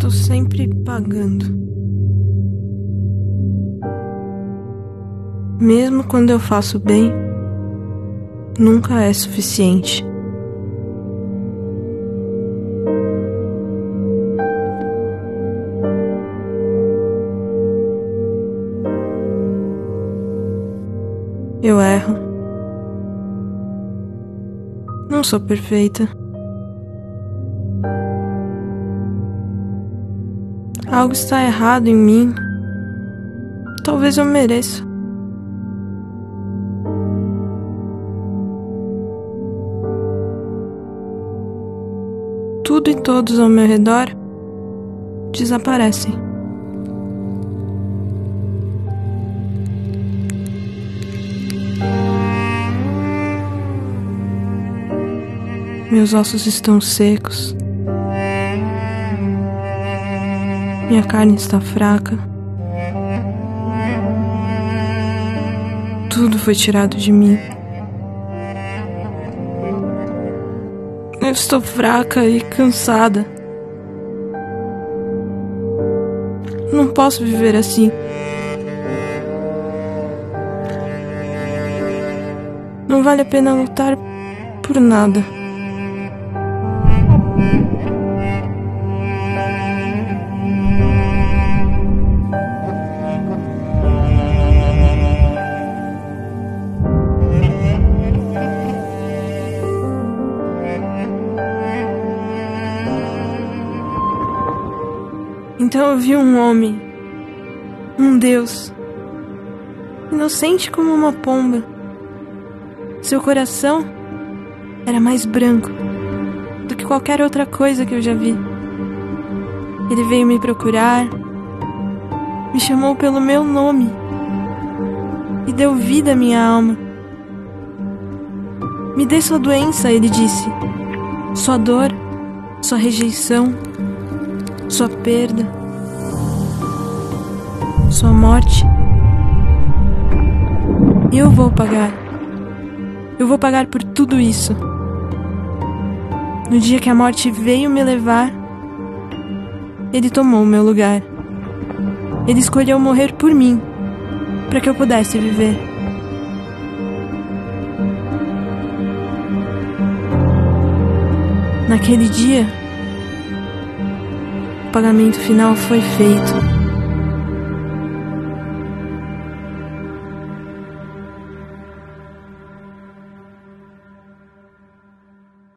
estou sempre pagando. Mesmo quando eu faço bem, nunca é suficiente. Eu erro. Não sou perfeita. Algo está errado em mim. Talvez eu mereça. Tudo e todos ao meu redor desaparecem. Meus ossos estão secos. Minha carne está fraca. Tudo foi tirado de mim. Eu estou fraca e cansada. Não posso viver assim. Não vale a pena lutar por nada. Então eu vi um homem, um Deus, inocente como uma pomba. Seu coração era mais branco do que qualquer outra coisa que eu já vi. Ele veio me procurar, me chamou pelo meu nome e deu vida à minha alma. Me dê sua doença, ele disse, sua dor, sua rejeição sua perda, sua morte. Eu vou pagar. Eu vou pagar por tudo isso. No dia que a morte veio me levar, ele tomou o meu lugar. Ele escolheu morrer por mim, para que eu pudesse viver. Naquele dia, o pagamento final foi feito.